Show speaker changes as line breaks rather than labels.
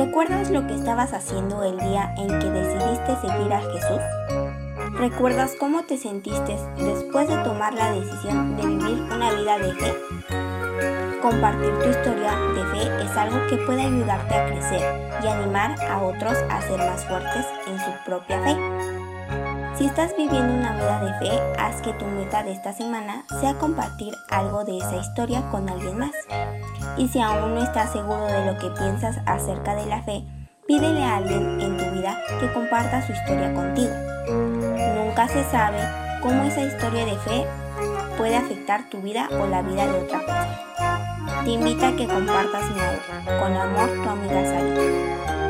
¿Recuerdas lo que estabas haciendo el día en que decidiste seguir a Jesús? ¿Recuerdas cómo te sentiste después de tomar la decisión de vivir una vida de fe? Compartir tu historia de fe es algo que puede ayudarte a crecer y animar a otros a ser más fuertes en su propia fe. Si estás viviendo una vida de fe, haz que tu meta de esta semana sea compartir algo de esa historia con alguien más. Y si aún no estás seguro de lo que piensas acerca de la fe, pídele a alguien en tu vida que comparta su historia contigo. Nunca se sabe cómo esa historia de fe puede afectar tu vida o la vida de otra persona. Te invito a que compartas mi audio. Con amor, tu amiga Sally.